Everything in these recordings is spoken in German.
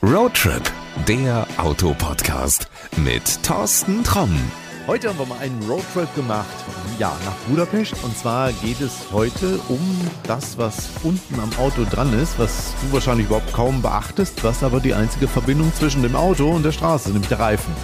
Roadtrip, der Autopodcast mit Thorsten Tromm. Heute haben wir mal einen Roadtrip gemacht, ja, nach Budapest. Und zwar geht es heute um das, was unten am Auto dran ist, was du wahrscheinlich überhaupt kaum beachtest, was aber die einzige Verbindung zwischen dem Auto und der Straße, nämlich der Reifen.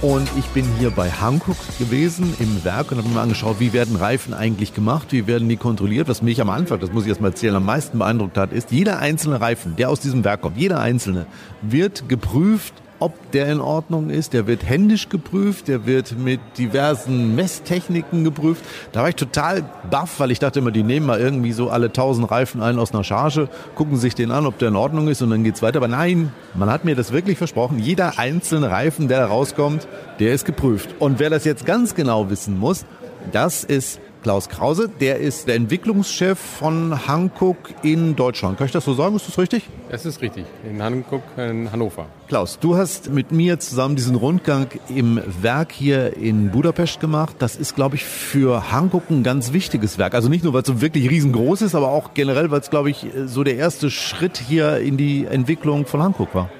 Und ich bin hier bei Hankook gewesen im Werk und habe mir angeschaut, wie werden Reifen eigentlich gemacht, wie werden die kontrolliert. Was mich am Anfang, das muss ich erst mal erzählen, am meisten beeindruckt hat, ist, jeder einzelne Reifen, der aus diesem Werk kommt, jeder einzelne, wird geprüft ob der in Ordnung ist. Der wird händisch geprüft, der wird mit diversen Messtechniken geprüft. Da war ich total baff, weil ich dachte immer, die nehmen mal irgendwie so alle tausend Reifen ein aus einer Charge, gucken sich den an, ob der in Ordnung ist und dann geht's weiter. Aber nein, man hat mir das wirklich versprochen. Jeder einzelne Reifen, der rauskommt, der ist geprüft. Und wer das jetzt ganz genau wissen muss, das ist Klaus Krause, der ist der Entwicklungschef von Hankook in Deutschland. Kann ich das so sagen? Ist das richtig? Es ist richtig, in Hankook in Hannover. Klaus, du hast mit mir zusammen diesen Rundgang im Werk hier in Budapest gemacht. Das ist, glaube ich, für Hankook ein ganz wichtiges Werk. Also nicht nur, weil es so wirklich riesengroß ist, aber auch generell, weil es, glaube ich, so der erste Schritt hier in die Entwicklung von Hankook war.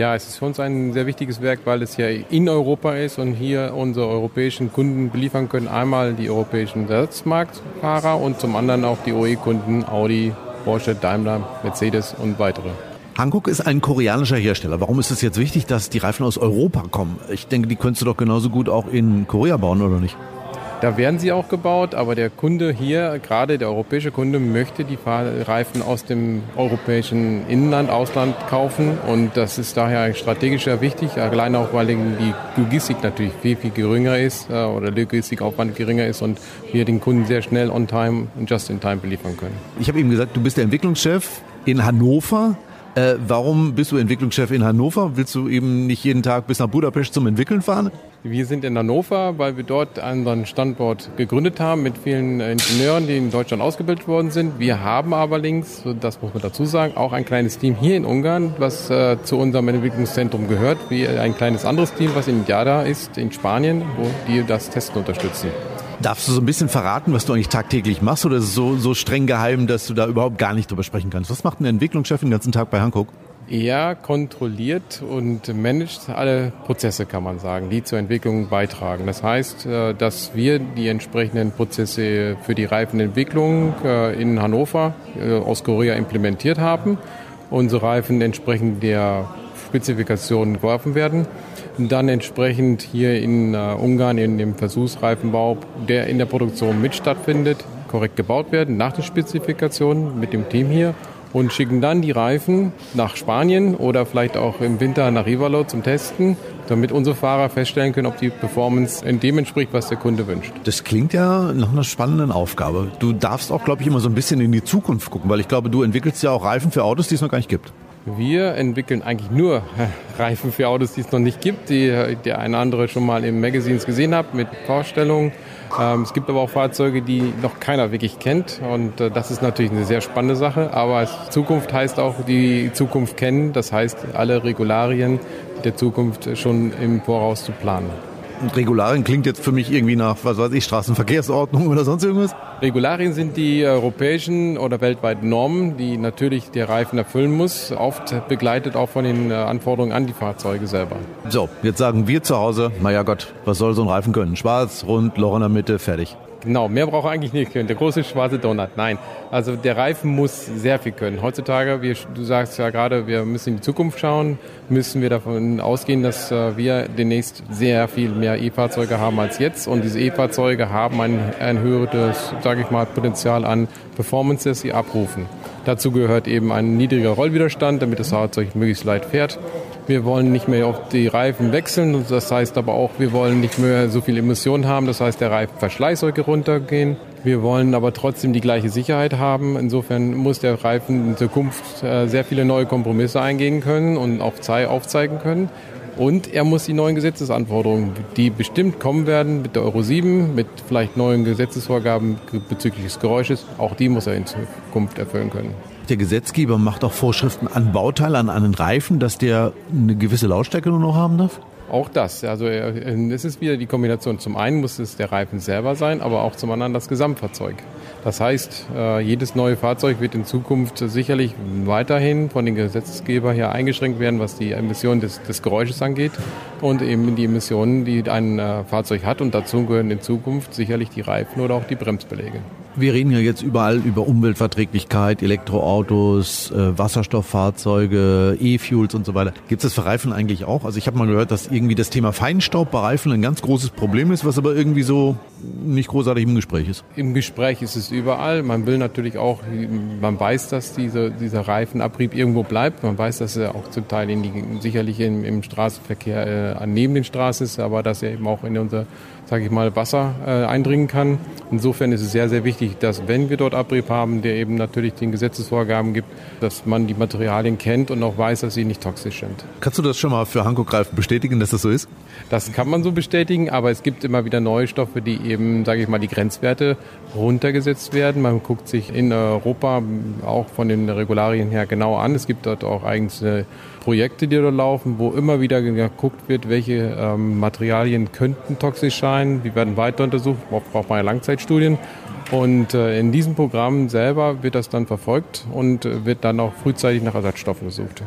Ja, es ist für uns ein sehr wichtiges Werk, weil es ja in Europa ist und hier unsere europäischen Kunden beliefern können. Einmal die europäischen Selbstmarktfahrer und zum anderen auch die OE-Kunden Audi, Porsche, Daimler, Mercedes und weitere. Hankook ist ein koreanischer Hersteller. Warum ist es jetzt wichtig, dass die Reifen aus Europa kommen? Ich denke, die könntest du doch genauso gut auch in Korea bauen, oder nicht? Da werden sie auch gebaut, aber der Kunde hier, gerade der europäische Kunde, möchte die Reifen aus dem europäischen Inland, Ausland kaufen und das ist daher strategisch sehr wichtig, allein auch, weil die Logistik natürlich viel, viel geringer ist äh, oder Logistikaufwand geringer ist und wir den Kunden sehr schnell on time und just in time beliefern können. Ich habe eben gesagt, du bist der Entwicklungschef in Hannover. Äh, warum bist du Entwicklungschef in Hannover? Willst du eben nicht jeden Tag bis nach Budapest zum Entwickeln fahren? Wir sind in Hannover, weil wir dort unseren Standort gegründet haben mit vielen Ingenieuren, die in Deutschland ausgebildet worden sind. Wir haben aber links, das muss man dazu sagen, auch ein kleines Team hier in Ungarn, was äh, zu unserem Entwicklungszentrum gehört, wie ein kleines anderes Team, was in Jada ist, in Spanien, wo die das Testen unterstützen. Darfst du so ein bisschen verraten, was du eigentlich tagtäglich machst oder ist es so, so streng geheim, dass du da überhaupt gar nicht drüber sprechen kannst? Was macht ein Entwicklungschef den ganzen Tag bei Hankook? Er kontrolliert und managt alle Prozesse, kann man sagen, die zur Entwicklung beitragen. Das heißt, äh, dass wir die entsprechenden Prozesse für die Reifenentwicklung äh, in Hannover äh, aus Korea implementiert haben. Unsere Reifen entsprechend der Spezifikationen geworfen werden. Und dann entsprechend hier in Ungarn in dem Versuchsreifenbau, der in der Produktion mit stattfindet, korrekt gebaut werden nach den Spezifikationen mit dem Team hier und schicken dann die Reifen nach Spanien oder vielleicht auch im Winter nach Rivalo zum Testen, damit unsere Fahrer feststellen können, ob die Performance dem entspricht, was der Kunde wünscht. Das klingt ja nach einer spannenden Aufgabe. Du darfst auch, glaube ich, immer so ein bisschen in die Zukunft gucken, weil ich glaube, du entwickelst ja auch Reifen für Autos, die es noch gar nicht gibt. Wir entwickeln eigentlich nur Reifen für Autos, die es noch nicht gibt, die der eine oder andere schon mal im Magazines gesehen hat mit Vorstellungen. Ähm, es gibt aber auch Fahrzeuge, die noch keiner wirklich kennt und äh, das ist natürlich eine sehr spannende Sache. Aber Zukunft heißt auch die Zukunft kennen, das heißt alle Regularien der Zukunft schon im Voraus zu planen. Regularien klingt jetzt für mich irgendwie nach, was weiß ich, Straßenverkehrsordnung oder sonst irgendwas? Regularien sind die europäischen oder weltweiten Normen, die natürlich der Reifen erfüllen muss, oft begleitet auch von den äh, Anforderungen an die Fahrzeuge selber. So, jetzt sagen wir zu Hause, naja Gott, was soll so ein Reifen können? Schwarz, rund, Loch in der Mitte, fertig. Genau, mehr braucht er eigentlich nicht können. Der große schwarze Donut. Nein. Also der Reifen muss sehr viel können. Heutzutage, wir, du sagst ja gerade, wir müssen in die Zukunft schauen, müssen wir davon ausgehen, dass äh, wir demnächst sehr viel mehr E-Fahrzeuge haben als jetzt. Und diese E-Fahrzeuge haben ein, ein höheres, sage ich mal, Potenzial an Performance, das sie abrufen. Dazu gehört eben ein niedriger Rollwiderstand, damit das Fahrzeug möglichst leicht fährt. Wir wollen nicht mehr auf die Reifen wechseln. Das heißt aber auch, wir wollen nicht mehr so viel Emissionen haben. Das heißt, der Reifenverschleiß sollte runtergehen. Wir wollen aber trotzdem die gleiche Sicherheit haben. Insofern muss der Reifen in Zukunft äh, sehr viele neue Kompromisse eingehen können und auch aufzeigen können. Und er muss die neuen Gesetzesanforderungen, die bestimmt kommen werden mit der Euro 7, mit vielleicht neuen Gesetzesvorgaben bezüglich des Geräusches, auch die muss er in Zukunft erfüllen können der Gesetzgeber macht auch Vorschriften an Bauteile, an einen Reifen, dass der eine gewisse Lautstärke nur noch haben darf? Auch das. Also äh, es ist wieder die Kombination. Zum einen muss es der Reifen selber sein, aber auch zum anderen das Gesamtfahrzeug. Das heißt, äh, jedes neue Fahrzeug wird in Zukunft sicherlich weiterhin von den Gesetzgeber her eingeschränkt werden, was die Emissionen des, des Geräusches angeht und eben die Emissionen, die ein äh, Fahrzeug hat. Und dazu gehören in Zukunft sicherlich die Reifen oder auch die Bremsbeläge. Wir reden ja jetzt überall über Umweltverträglichkeit, Elektroautos, äh, Wasserstofffahrzeuge, E-Fuels und so weiter. Gibt es das für Reifen eigentlich auch? Also ich habe mal gehört, dass irgendwie das Thema Feinstaub bei Reifen ein ganz großes Problem ist, was aber irgendwie so nicht großartig im Gespräch ist. Im Gespräch ist es überall. Man will natürlich auch, man weiß, dass diese, dieser Reifenabrieb irgendwo bleibt. Man weiß, dass er auch zum Teil in die, sicherlich im, im Straßenverkehr äh, neben den Straßen ist, aber dass er eben auch in unser sage ich mal, Wasser äh, eindringen kann. Insofern ist es sehr, sehr wichtig, dass wenn wir dort Abrieb haben, der eben natürlich den Gesetzesvorgaben gibt, dass man die Materialien kennt und auch weiß, dass sie nicht toxisch sind. Kannst du das schon mal für Hankook Reifen bestätigen, dass das so ist? Das kann man so bestätigen, aber es gibt immer wieder neue Stoffe, die eben, sage ich mal, die Grenzwerte runtergesetzt werden. Man guckt sich in Europa auch von den Regularien her genau an. Es gibt dort auch eigens Projekte, die dort laufen, wo immer wieder geguckt wird, welche ähm, Materialien könnten toxisch sein. Die werden weiter untersucht, braucht man ja Langzeitstudien. Und äh, in diesem Programm selber wird das dann verfolgt und äh, wird dann auch frühzeitig nach Ersatzstoffen gesucht.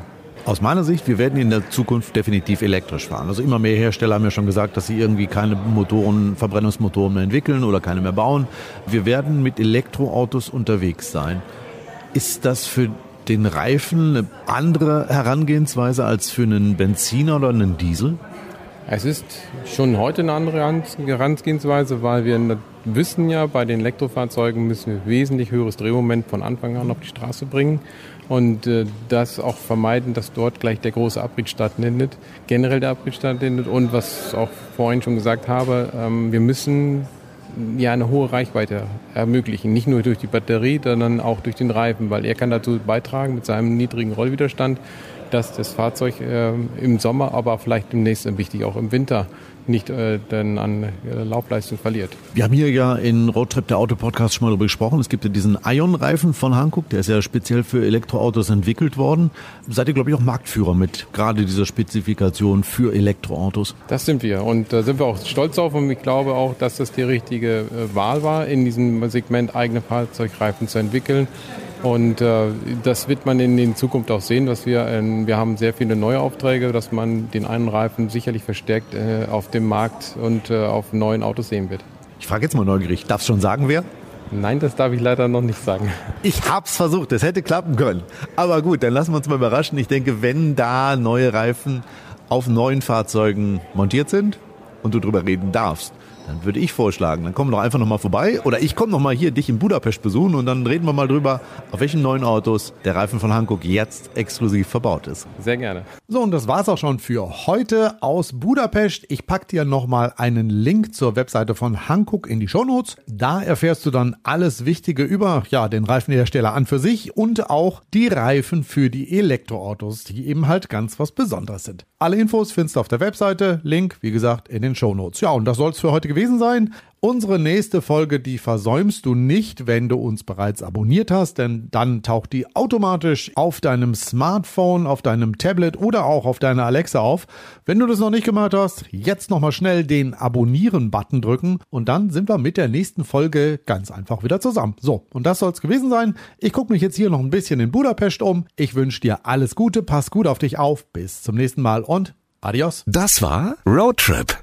Aus meiner Sicht, wir werden in der Zukunft definitiv elektrisch fahren. Also immer mehr Hersteller haben ja schon gesagt, dass sie irgendwie keine Motoren, Verbrennungsmotoren mehr entwickeln oder keine mehr bauen. Wir werden mit Elektroautos unterwegs sein. Ist das für den Reifen eine andere Herangehensweise als für einen Benziner oder einen Diesel? Es ist schon heute eine andere Herangehensweise, weil wir wissen ja, bei den Elektrofahrzeugen müssen wir wesentlich höheres Drehmoment von Anfang an auf die Straße bringen und äh, das auch vermeiden, dass dort gleich der große Abrieb stattfindet, generell der Abrieb stattfindet und was auch vorhin schon gesagt habe, ähm, wir müssen ja eine hohe Reichweite ermöglichen. Nicht nur durch die Batterie, sondern auch durch den Reifen, weil er kann dazu beitragen mit seinem niedrigen Rollwiderstand, dass das Fahrzeug äh, im Sommer, aber vielleicht demnächst wichtig auch im Winter nicht äh, dann an äh, Laufleistung verliert. Wir haben hier ja in Roadtrip der Autopodcast schon mal darüber gesprochen. Es gibt ja diesen Ion-Reifen von Hankook, der ist ja speziell für Elektroautos entwickelt worden. Seid ihr, glaube ich, auch Marktführer mit gerade dieser Spezifikation für Elektroautos? Das sind wir und da äh, sind wir auch stolz auf und ich glaube auch, dass das die richtige äh, Wahl war, in diesem Segment eigene Fahrzeugreifen zu entwickeln. Und äh, das wird man in, in Zukunft auch sehen, dass wir, äh, wir haben sehr viele neue Aufträge, dass man den einen Reifen sicherlich verstärkt äh, auf dem Markt und äh, auf neuen Autos sehen wird. Ich frage jetzt mal neugierig, darfst schon sagen, wer? Nein, das darf ich leider noch nicht sagen. Ich hab's versucht, es hätte klappen können. Aber gut, dann lassen wir uns mal überraschen. Ich denke, wenn da neue Reifen auf neuen Fahrzeugen montiert sind und du drüber reden darfst, dann würde ich vorschlagen, dann komm doch einfach nochmal vorbei oder ich komme nochmal hier dich in Budapest besuchen und dann reden wir mal drüber, auf welchen neuen Autos der Reifen von Hankook jetzt exklusiv verbaut ist. Sehr gerne. So, und das war's auch schon für heute aus Budapest. Ich pack dir nochmal einen Link zur Webseite von Hankook in die Shownotes. Da erfährst du dann alles Wichtige über ja, den Reifenhersteller an für sich und auch die Reifen für die Elektroautos, die eben halt ganz was Besonderes sind. Alle Infos findest du auf der Webseite. Link, wie gesagt, in den Shownotes. Ja, und das soll's für heute gewesen sein. Unsere nächste Folge, die versäumst du nicht, wenn du uns bereits abonniert hast, denn dann taucht die automatisch auf deinem Smartphone, auf deinem Tablet oder auch auf deiner Alexa auf. Wenn du das noch nicht gemacht hast, jetzt nochmal schnell den Abonnieren-Button drücken und dann sind wir mit der nächsten Folge ganz einfach wieder zusammen. So, und das soll's gewesen sein. Ich gucke mich jetzt hier noch ein bisschen in Budapest um. Ich wünsche dir alles Gute, pass gut auf dich auf. Bis zum nächsten Mal und adios. Das war Roadtrip